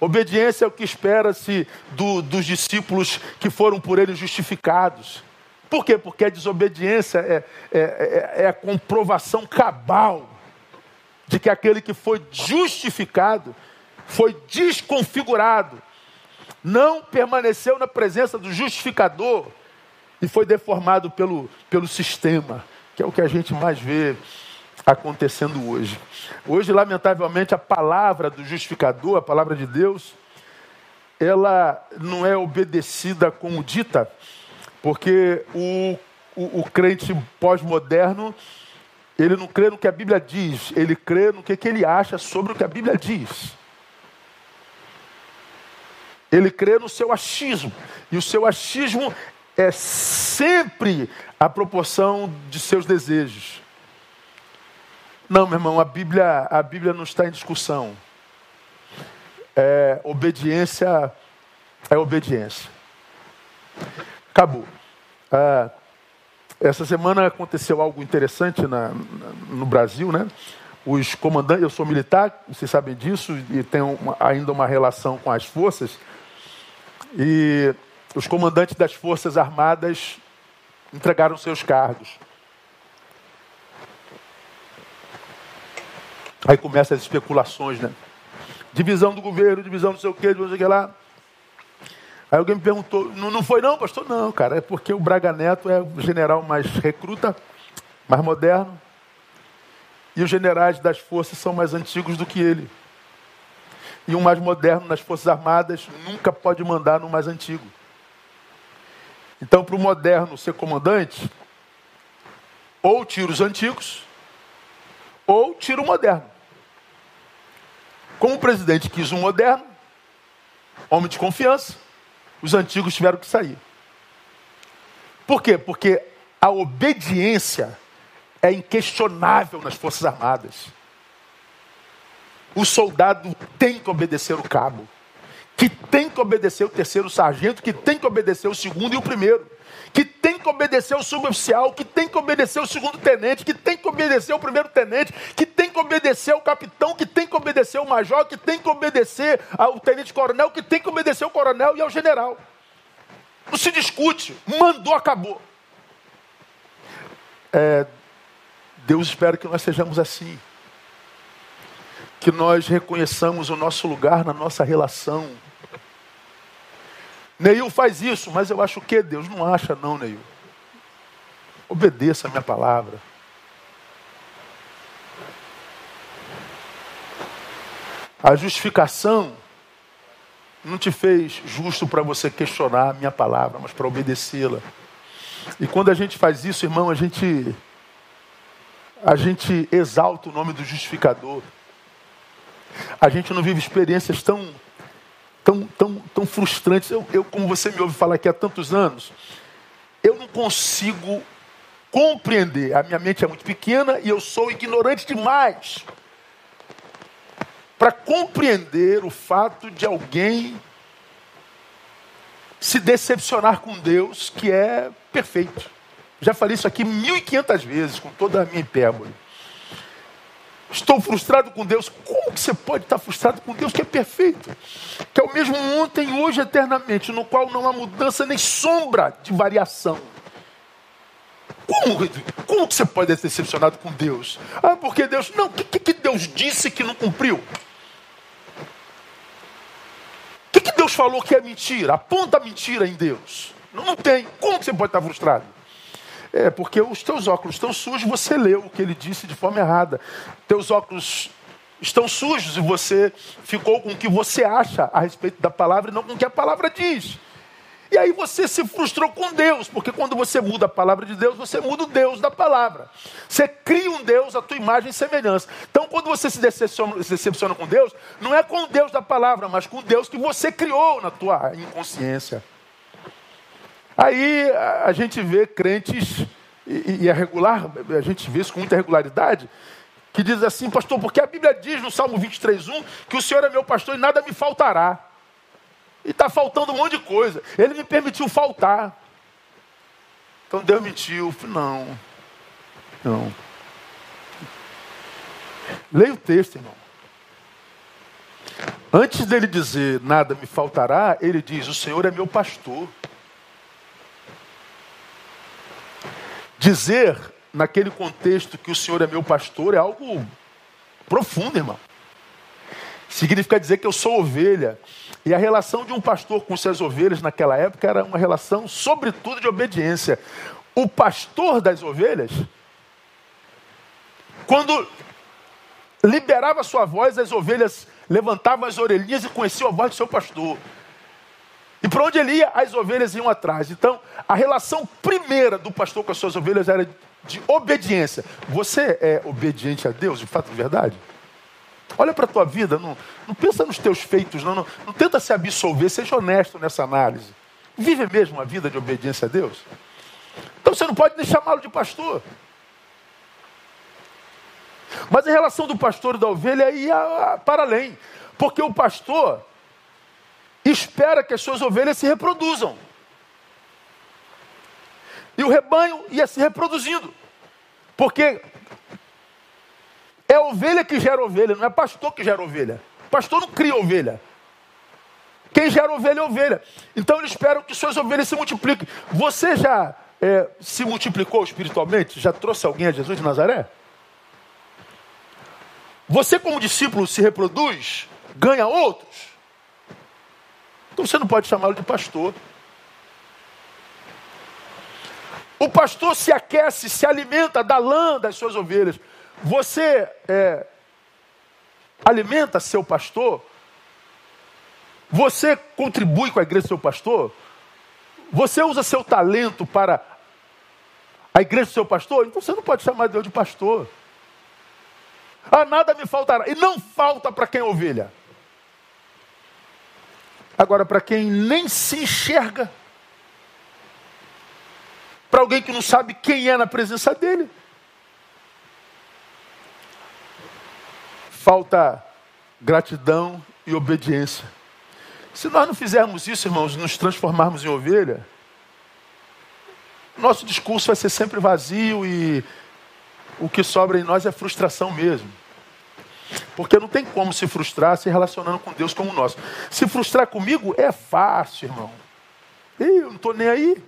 Obediência é o que espera-se do, dos discípulos que foram por ele justificados. Por quê? Porque a desobediência é, é, é, é a comprovação cabal de que aquele que foi justificado foi desconfigurado, não permaneceu na presença do justificador e foi deformado pelo, pelo sistema, que é o que a gente mais vê acontecendo hoje. Hoje, lamentavelmente, a palavra do justificador, a palavra de Deus, ela não é obedecida como dita, porque o, o, o crente pós-moderno, ele não crê no que a Bíblia diz, ele crê no que, que ele acha sobre o que a Bíblia diz. Ele crê no seu achismo, e o seu achismo é sempre a proporção de seus desejos. Não, meu irmão, a Bíblia, a Bíblia não está em discussão. É, obediência é obediência. Acabou. Ah, essa semana aconteceu algo interessante na, no Brasil, né? Os comandantes, eu sou militar, vocês sabem disso, e tenho uma, ainda uma relação com as forças. E os comandantes das Forças Armadas entregaram seus cargos. Aí começam as especulações, né? Divisão do governo, divisão não sei o quê, não sei o que lá. Aí alguém me perguntou, não, não foi não, pastor? Não, cara, é porque o Braga Neto é o general mais recruta, mais moderno. E os generais das forças são mais antigos do que ele. E o mais moderno nas Forças Armadas nunca pode mandar no mais antigo. Então, para o moderno ser comandante, ou tira os antigos, ou tira o moderno. Como o presidente quis um moderno, homem de confiança, os antigos tiveram que sair. Por quê? Porque a obediência é inquestionável nas Forças Armadas. O soldado tem que obedecer o cabo, que tem que obedecer o terceiro sargento, que tem que obedecer o segundo e o primeiro que tem que obedecer o suboficial, que tem que obedecer o segundo tenente, que tem que obedecer o primeiro tenente, que que obedecer o capitão, que tem que obedecer o major, que tem que obedecer ao tenente coronel, que tem que obedecer o coronel e ao general. Não se discute, mandou, acabou. É, Deus espera que nós sejamos assim. Que nós reconheçamos o nosso lugar na nossa relação Neil faz isso, mas eu acho que Deus não acha, não, Neil. Obedeça a minha palavra. A justificação não te fez justo para você questionar a minha palavra, mas para obedecê-la. E quando a gente faz isso, irmão, a gente a gente exalta o nome do justificador. A gente não vive experiências tão tão, tão, tão frustrantes. Eu, eu, como você me ouve falar aqui há tantos anos, eu não consigo compreender. A minha mente é muito pequena e eu sou ignorante demais para compreender o fato de alguém se decepcionar com Deus, que é perfeito. Já falei isso aqui 1.500 vezes, com toda a minha hipérbole. Estou frustrado com Deus. Como que você pode estar frustrado com Deus que é perfeito? Que é o mesmo ontem, hoje, eternamente, no qual não há mudança nem sombra de variação. Como, como que você pode estar decepcionado com Deus? Ah, porque Deus. Não, o que, que Deus disse que não cumpriu? O que, Deus falou que é mentira? Aponta a mentira em Deus. Não, tem. Como você pode estar frustrado? É, porque os teus óculos estão sujos, você leu o que ele disse de forma errada. Teus óculos estão sujos e você ficou com o que você acha a respeito da palavra e não com o que a palavra diz. E aí você se frustrou com Deus, porque quando você muda a palavra de Deus, você muda o Deus da palavra. Você cria um Deus à tua imagem e semelhança. Então, quando você se decepciona, se decepciona com Deus, não é com o Deus da palavra, mas com o Deus que você criou na tua inconsciência. Aí a gente vê crentes, e, é regular, a gente vê isso com muita regularidade, que diz assim, pastor, porque a Bíblia diz no Salmo 23,1 que o Senhor é meu pastor e nada me faltará. E está faltando um monte de coisa. Ele me permitiu faltar. Então Deus mentiu. Não. Não. Leia o texto, irmão. Antes dele dizer nada me faltará, ele diz: O Senhor é meu pastor. Dizer naquele contexto que o Senhor é meu pastor é algo profundo, irmão. Significa dizer que eu sou ovelha. E a relação de um pastor com suas ovelhas naquela época era uma relação, sobretudo, de obediência. O pastor das ovelhas, quando liberava sua voz, as ovelhas levantavam as orelhinhas e conheciam a voz do seu pastor. E para onde ele ia, as ovelhas iam atrás. Então, a relação primeira do pastor com as suas ovelhas era de obediência. Você é obediente a Deus, de fato, de verdade? Olha para a tua vida, não, não pensa nos teus feitos, não, não, não tenta se absolver, seja honesto nessa análise. Vive mesmo a vida de obediência a Deus? Então você não pode nem chamá-lo de pastor. Mas em relação do pastor e da ovelha, ia para além. Porque o pastor espera que as suas ovelhas se reproduzam. E o rebanho ia se reproduzindo. Porque é ovelha que gera ovelha, não é pastor que gera ovelha. Pastor não cria ovelha. Quem gera ovelha é ovelha. Então eles esperam que suas ovelhas se multipliquem. Você já é, se multiplicou espiritualmente? Já trouxe alguém a Jesus de Nazaré? Você, como discípulo, se reproduz, ganha outros? Então você não pode chamá-lo de pastor. O pastor se aquece, se alimenta da lã das suas ovelhas. Você é, alimenta seu pastor? Você contribui com a igreja do seu pastor? Você usa seu talento para a igreja do seu pastor? Então você não pode chamar Deus de pastor. Ah, nada me faltará. E não falta para quem é ovelha. Agora, para quem nem se enxerga, para alguém que não sabe quem é na presença dele, falta gratidão e obediência. Se nós não fizermos isso, irmãos, nos transformarmos em ovelha, nosso discurso vai ser sempre vazio e o que sobra em nós é frustração mesmo. Porque não tem como se frustrar se relacionando com Deus como nós. Se frustrar comigo é fácil, irmão. Eu não estou nem aí.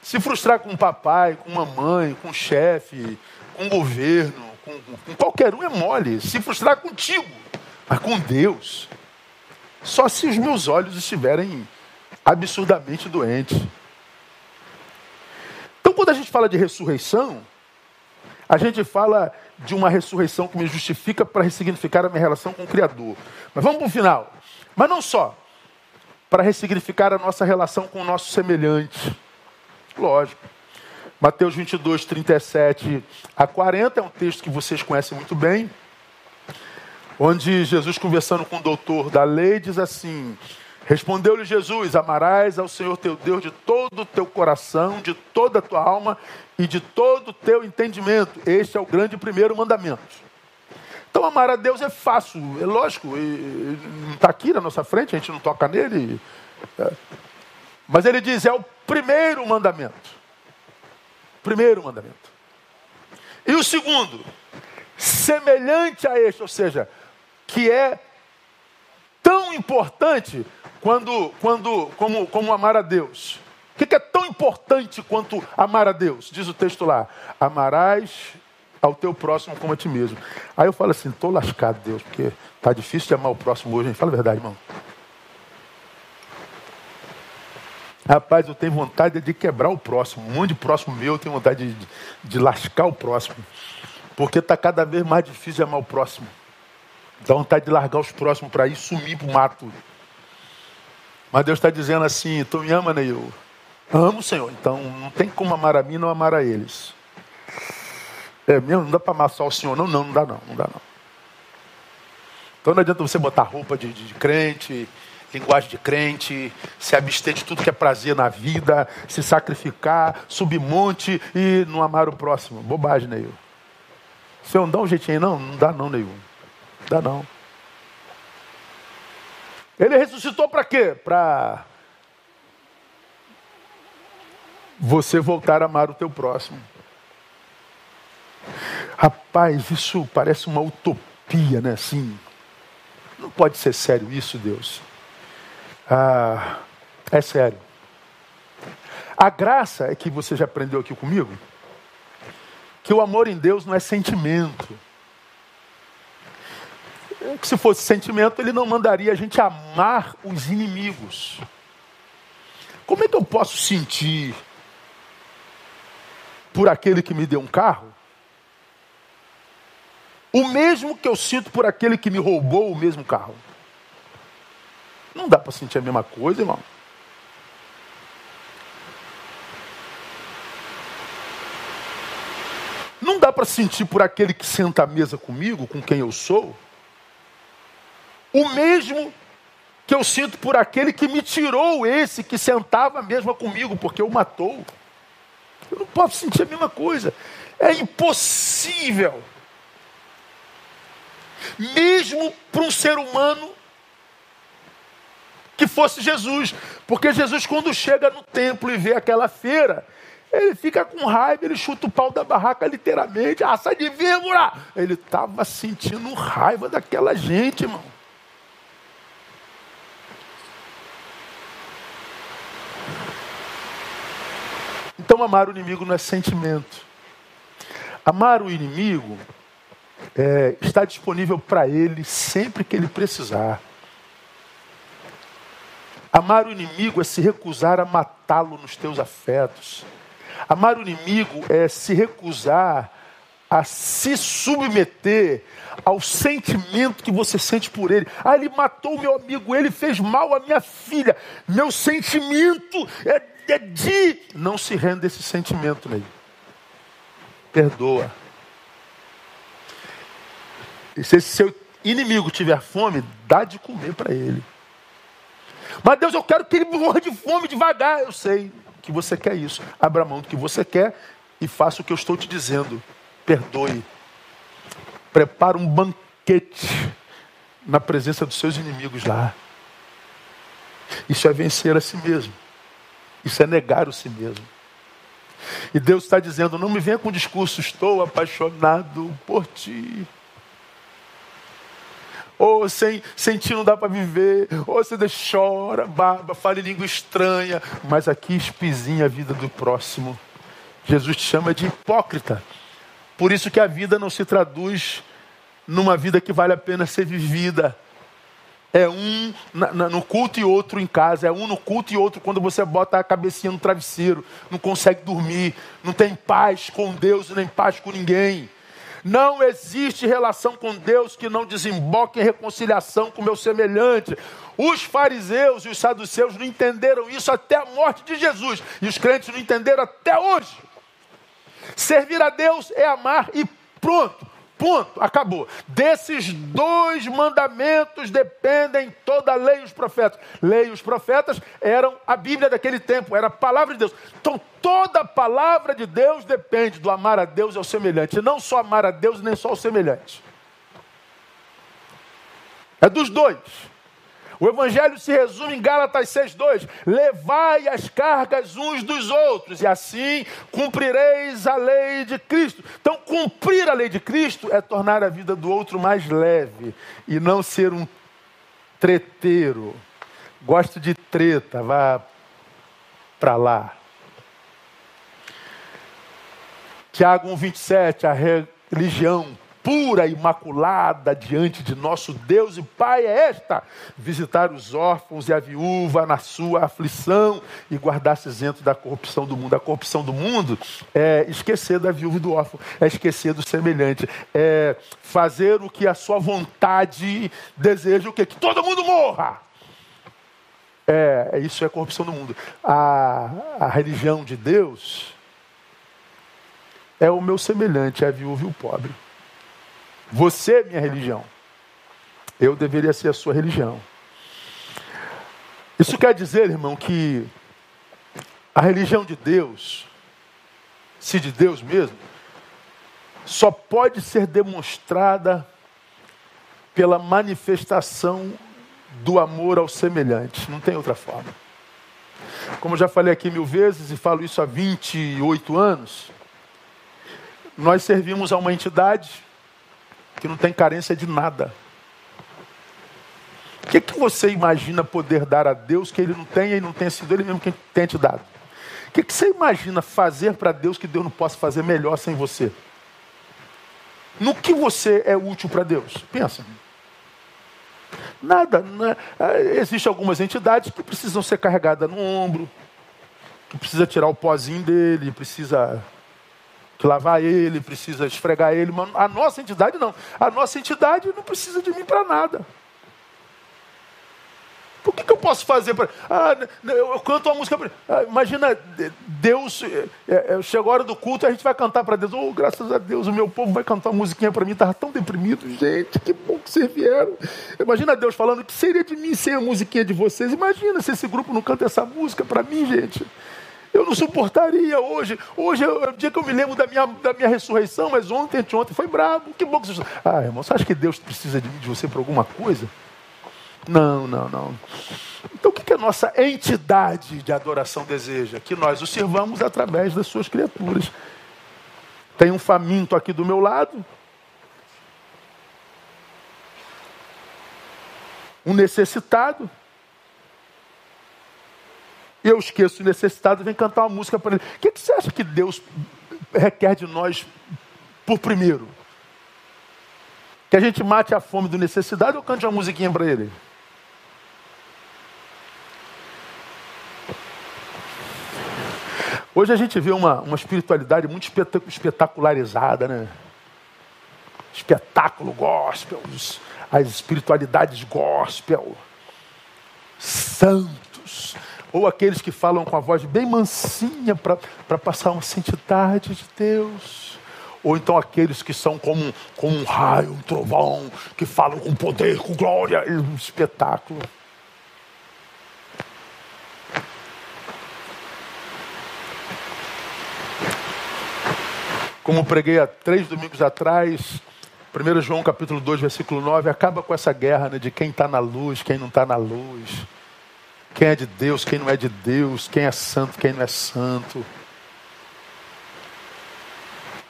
Se frustrar com o papai, com mamãe, com o chefe, com o governo, com, com qualquer um é mole. Se frustrar contigo, mas com Deus. Só se os meus olhos estiverem absurdamente doentes. Então, quando a gente fala de ressurreição, a gente fala de uma ressurreição que me justifica para ressignificar a minha relação com o Criador. Mas vamos para o final. Mas não só. Para ressignificar a nossa relação com o nosso semelhante. Lógico. Mateus 22, 37 a 40 é um texto que vocês conhecem muito bem, onde Jesus, conversando com o doutor da lei, diz assim: Respondeu-lhe Jesus: Amarás ao Senhor teu Deus de todo o teu coração, de toda a tua alma e de todo o teu entendimento. Este é o grande primeiro mandamento. Então, amar a Deus é fácil, é lógico, está aqui na nossa frente, a gente não toca nele. É. Mas ele diz: é o primeiro mandamento. Primeiro mandamento. E o segundo, semelhante a este, ou seja, que é tão importante quando, quando, como, como amar a Deus. O que é tão importante quanto amar a Deus? Diz o texto lá: amarás ao teu próximo como a ti mesmo. Aí eu falo assim: estou lascado, Deus, porque está difícil de amar o próximo hoje. Hein? Fala a verdade, irmão. Rapaz, eu tenho vontade de quebrar o próximo. Um monte de próximo meu, eu tenho vontade de, de lascar o próximo. Porque está cada vez mais difícil amar o próximo. Dá vontade de largar os próximos para ir sumir para o mato. Mas Deus está dizendo assim: Tu me ama, Neil? Amo, Senhor. Então não tem como amar a mim não amar a eles. É mesmo? Não dá para amar só o Senhor? Não, não, não dá não. Não dá não. Então não adianta você botar roupa de, de crente, linguagem de crente, se abster de tudo que é prazer na vida, se sacrificar, subir monte e não amar o próximo. Bobagem, Neil. Senhor, não dá um jeitinho aí? Não, não dá não, Neil. Não dá não. Ele ressuscitou para quê? Para você voltar a amar o teu próximo. Rapaz, isso parece uma utopia, né? Assim, não pode ser sério isso, Deus. Ah, é sério. A graça é que você já aprendeu aqui comigo que o amor em Deus não é sentimento. Que se fosse sentimento, ele não mandaria a gente amar os inimigos. Como é que eu posso sentir por aquele que me deu um carro o mesmo que eu sinto por aquele que me roubou o mesmo carro? Não dá para sentir a mesma coisa, irmão. Não dá para sentir por aquele que senta à mesa comigo, com quem eu sou, o mesmo que eu sinto por aquele que me tirou esse que sentava mesmo comigo, porque o matou. Eu não posso sentir a mesma coisa. É impossível. Mesmo para um ser humano que fosse Jesus. Porque Jesus, quando chega no templo e vê aquela feira, ele fica com raiva, ele chuta o pau da barraca literalmente, ah, sai de víbora! Ele estava sentindo raiva daquela gente, irmão. Então, amar o inimigo não é sentimento. Amar o inimigo é, está disponível para ele sempre que ele precisar. Amar o inimigo é se recusar a matá-lo nos teus afetos. Amar o inimigo é se recusar a se submeter ao sentimento que você sente por ele. Ah, ele matou meu amigo, ele fez mal à minha filha. Meu sentimento é, é de. Não se renda esse sentimento, Ney. Perdoa. E se esse seu inimigo tiver fome, dá de comer para ele. Mas Deus, eu quero que ele morra de fome devagar. Eu sei que você quer isso. Abra mão do que você quer e faça o que eu estou te dizendo. Perdoe. Prepara um banquete na presença dos seus inimigos lá. Isso é vencer a si mesmo. Isso é negar o si mesmo. E Deus está dizendo: não me venha com discurso, estou apaixonado por ti ou sem, ti não dá para viver, ou você chora, barba, fala em língua estranha, mas aqui espizinha a vida do próximo. Jesus te chama de hipócrita. Por isso que a vida não se traduz numa vida que vale a pena ser vivida. É um na, na, no culto e outro em casa. É um no culto e outro quando você bota a cabecinha no travesseiro. Não consegue dormir. Não tem paz com Deus nem paz com ninguém. Não existe relação com Deus que não desemboque em reconciliação com o meu semelhante. Os fariseus e os saduceus não entenderam isso até a morte de Jesus. E os crentes não entenderam até hoje. Servir a Deus é amar e pronto. Ponto, acabou. Desses dois mandamentos dependem toda a lei e os profetas. Lei e os profetas eram a Bíblia daquele tempo, era a palavra de Deus. Então toda a palavra de Deus depende do amar a Deus e ao semelhante. Não só amar a Deus, nem só ao semelhante. É dos dois. O Evangelho se resume em Gálatas 6,2: Levai as cargas uns dos outros, e assim cumprireis a lei de Cristo. Então, cumprir a lei de Cristo é tornar a vida do outro mais leve e não ser um treteiro. Gosto de treta, vá para lá. Tiago 1,27, a religião pura, imaculada diante de nosso Deus e Pai é esta: visitar os órfãos e a viúva na sua aflição e guardar-se isento da corrupção do mundo. A corrupção do mundo é esquecer da viúva e do órfão, é esquecer do semelhante, é fazer o que a sua vontade deseja, o quê? Que todo mundo morra. É, isso é corrupção do mundo. A, a religião de Deus é o meu semelhante, é a viúva e o pobre. Você é minha religião. Eu deveria ser a sua religião. Isso quer dizer, irmão, que a religião de Deus, se de Deus mesmo, só pode ser demonstrada pela manifestação do amor ao semelhante. Não tem outra forma. Como já falei aqui mil vezes e falo isso há 28 anos, nós servimos a uma entidade que não tem carência de nada. O que, que você imagina poder dar a Deus que ele não tenha e não tenha sido ele mesmo quem tenha te dado? O que, que você imagina fazer para Deus que Deus não possa fazer melhor sem você? No que você é útil para Deus? Pensa. Nada. Né? Existem algumas entidades que precisam ser carregadas no ombro, que precisa tirar o pozinho dele, precisa lavar ele, precisa esfregar ele. Mas a nossa entidade não. A nossa entidade não precisa de mim para nada. Por que, que eu posso fazer para. Ah, eu canto uma música. Ah, imagina, Deus. É, é, chegou a hora do culto e a gente vai cantar para Deus. Oh, graças a Deus, o meu povo vai cantar uma musiquinha para mim. Estava tão deprimido. Gente, que bom que vocês vieram. Imagina Deus falando que seria de mim sem a musiquinha de vocês. Imagina se esse grupo não canta essa música para mim, gente. Eu não suportaria hoje. Hoje é o dia que eu me lembro da minha, da minha ressurreição, mas ontem, anteontem foi brabo. Que bom que você. Ah, irmão, você acha que Deus precisa de, de você por alguma coisa? Não, não, não. Então o que, que a nossa entidade de adoração deseja? Que nós o sirvamos através das suas criaturas. Tem um faminto aqui do meu lado. Um necessitado. Eu esqueço o necessitado vem cantar uma música para ele. O que, que você acha que Deus requer de nós por primeiro? Que a gente mate a fome do necessidade ou cante uma musiquinha para ele? Hoje a gente vê uma, uma espiritualidade muito espetacularizada, né? Espetáculo gospel, as espiritualidades gospel, santos, ou aqueles que falam com a voz bem mansinha para passar uma santidade de Deus. Ou então aqueles que são como, como um raio, um trovão, que falam com poder, com glória, um espetáculo. Como preguei há três domingos atrás, 1 João capítulo 2, versículo 9, acaba com essa guerra né, de quem está na luz, quem não está na luz. Quem é de Deus, quem não é de Deus, quem é santo, quem não é santo.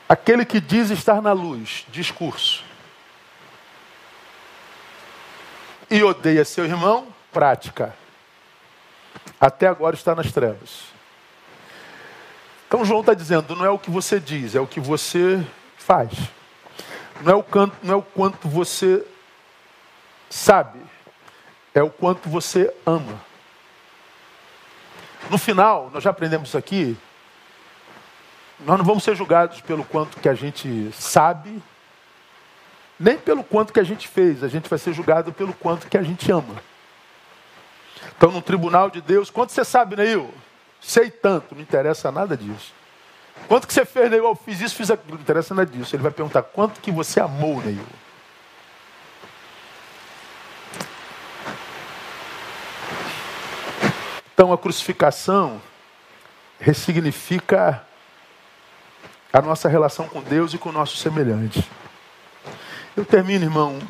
Aquele que diz estar na luz, discurso. E odeia seu irmão, prática. Até agora está nas trevas. Então João está dizendo, não é o que você diz, é o que você faz. Não é o, canto, não é o quanto você sabe, é o quanto você ama. No final, nós já aprendemos aqui, nós não vamos ser julgados pelo quanto que a gente sabe, nem pelo quanto que a gente fez, a gente vai ser julgado pelo quanto que a gente ama. Então, no tribunal de Deus, quanto você sabe, Neil? Sei tanto, não interessa nada disso. Quanto que você fez, Neil? Eu fiz isso, fiz aquilo, não interessa nada disso. Ele vai perguntar, quanto que você amou, Neil? Então a crucificação ressignifica a nossa relação com Deus e com o nosso semelhante. Eu termino, irmão,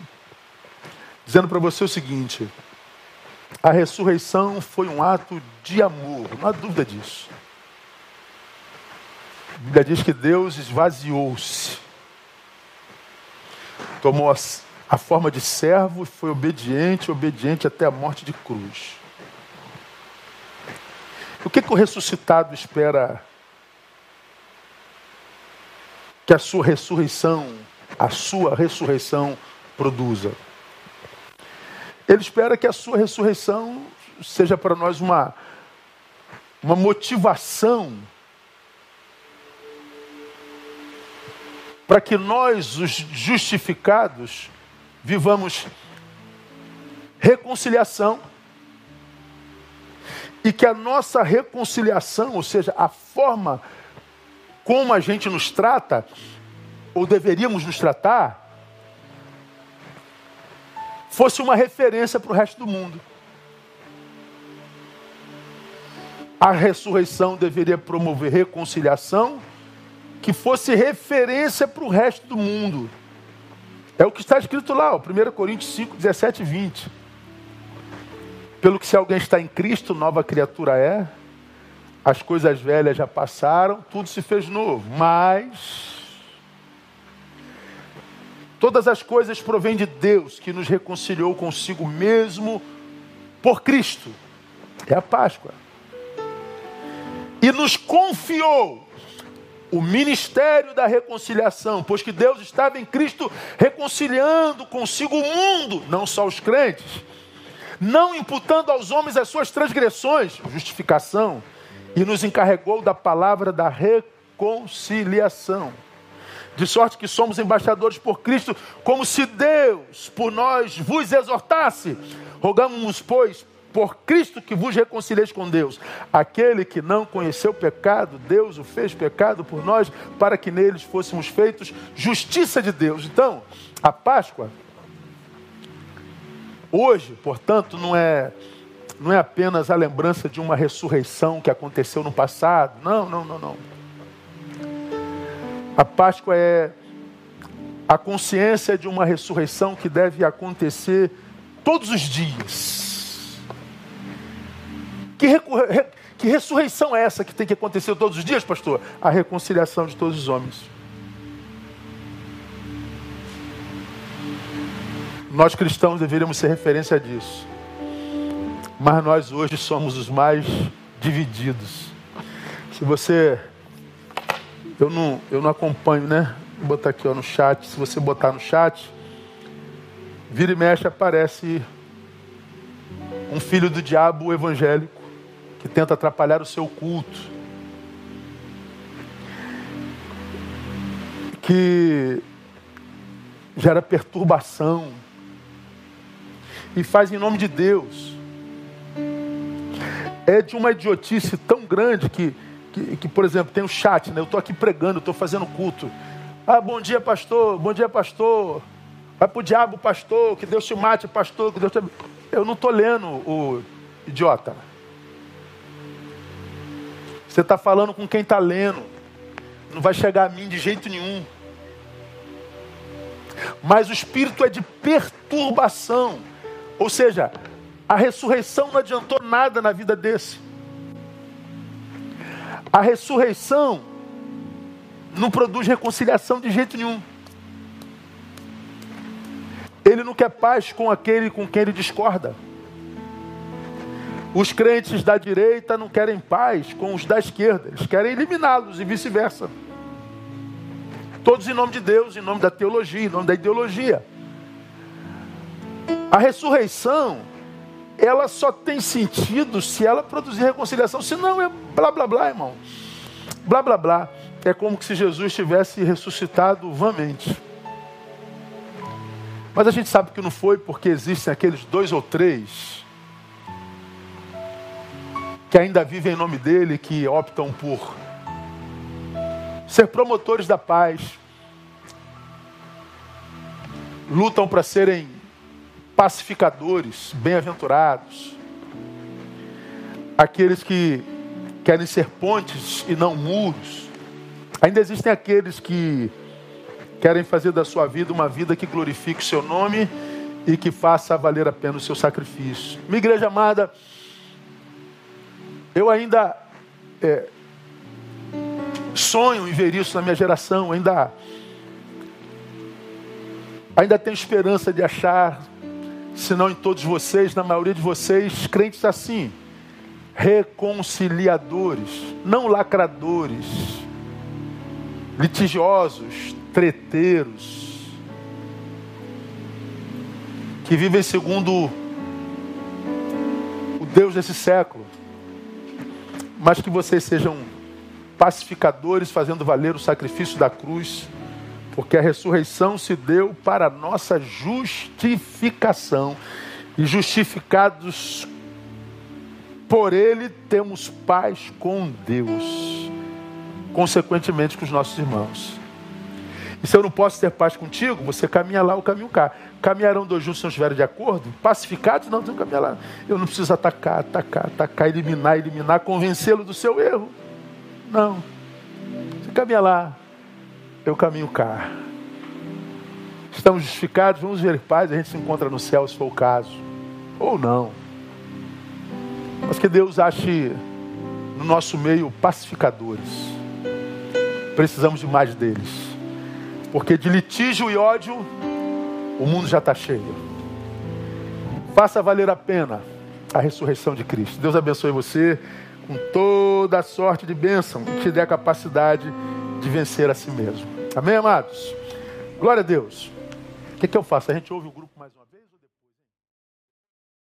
dizendo para você o seguinte: a ressurreição foi um ato de amor, não há dúvida disso. A Bíblia diz que Deus esvaziou-se, tomou a, forma de servo e foi obediente, obediente até a morte de cruz. O que, que o ressuscitado espera que a sua ressurreição a sua ressurreição produza. Ele espera que a sua ressurreição seja para nós uma, uma motivação para que nós, os justificados, vivamos reconciliação e que a nossa reconciliação, ou seja, a forma como a gente nos trata, ou deveríamos nos tratar, fosse uma referência para o resto do mundo. A ressurreição deveria promover reconciliação que fosse referência para o resto do mundo. É o que está escrito lá, ó, 1 Coríntios 5, 17 e 20. Pelo que se alguém está em Cristo, nova criatura é, as coisas velhas já passaram, tudo se fez novo. Mas todas as coisas provêm de Deus, que nos reconciliou consigo mesmo por Cristo. É a Páscoa. E nos confiou o ministério da reconciliação, pois que Deus estava em Cristo reconciliando consigo o mundo, não só os crentes, não imputando aos homens as suas transgressões, justificação, e nos encarregou da palavra da reconciliação. De sorte que somos embaixadores por Cristo, como se Deus por nós vos exortasse. Rogamos, pois, por Cristo que vos reconcilieis com Deus. Aquele que não conheceu pecado, Deus o fez pecado por nós, para que neles fôssemos feitos justiça de Deus. Então, a Páscoa, hoje, portanto, não é, não é apenas a lembrança de uma ressurreição que aconteceu no passado. Não, não, não, não. A Páscoa é a consciência de uma ressurreição que deve acontecer todos os dias que, que ressurreição é essa que tem que acontecer todos os dias, pastor? A reconciliação de todos os homens. Nós cristãos deveríamos ser referência disso. Mas nós hoje somos os mais divididos. Se você. Eu não, eu não acompanho, né? Vou botar aqui ó, no chat. Se você botar no chat, vira e mexe aparece um filho do diabo evangélico que tenta atrapalhar o seu culto, que gera perturbação e faz em nome de Deus. É de uma idiotice tão grande que, que, que por exemplo, tem o um chat, né? Eu estou aqui pregando, estou fazendo culto. Ah, bom dia, pastor. Bom dia, pastor. Vai pro diabo, pastor. Que Deus te mate, pastor. Que Deus te... Eu não estou lendo o idiota. Você está falando com quem está lendo. Não vai chegar a mim de jeito nenhum. Mas o espírito é de perturbação. Ou seja, a ressurreição não adiantou nada na vida desse. A ressurreição não produz reconciliação de jeito nenhum. Ele não quer paz com aquele com quem ele discorda. Os crentes da direita não querem paz com os da esquerda, eles querem eliminá-los e vice-versa. Todos em nome de Deus, em nome da teologia, em nome da ideologia. A ressurreição, ela só tem sentido se ela produzir reconciliação, senão é blá blá blá, irmão. Blá blá blá. É como se Jesus tivesse ressuscitado vamente. Mas a gente sabe que não foi porque existem aqueles dois ou três que ainda vivem em nome dele, que optam por ser promotores da paz, lutam para serem pacificadores, bem-aventurados, aqueles que querem ser pontes e não muros. Ainda existem aqueles que querem fazer da sua vida uma vida que glorifique o seu nome e que faça valer a pena o seu sacrifício. Minha igreja amada, eu ainda é, sonho em ver isso na minha geração, ainda, ainda tenho esperança de achar, se não em todos vocês, na maioria de vocês, crentes assim, reconciliadores, não lacradores, litigiosos, treteiros, que vivem segundo o Deus desse século, mas que vocês sejam pacificadores, fazendo valer o sacrifício da cruz porque a ressurreição se deu para nossa justificação, e justificados por Ele temos paz com Deus, consequentemente com os nossos irmãos. E se eu não posso ter paz contigo, você caminha lá, eu caminho cá. Caminharão dois juntos se não estiverem de acordo? Pacificados? Não, tem que caminhar lá. Eu não preciso atacar, atacar, atacar, eliminar, eliminar, convencê-lo do seu erro. Não. Você caminha lá, eu caminho cá. Estamos justificados, vamos ver paz, a gente se encontra no céu se for o caso. Ou não. Mas que Deus ache no nosso meio pacificadores. Precisamos de mais deles. Porque de litígio e ódio, o mundo já está cheio. Faça valer a pena a ressurreição de Cristo. Deus abençoe você com toda a sorte de bênção e te dê a capacidade de vencer a si mesmo. Amém, amados? Glória a Deus. O que, que eu faço? A gente ouve o grupo mais uma.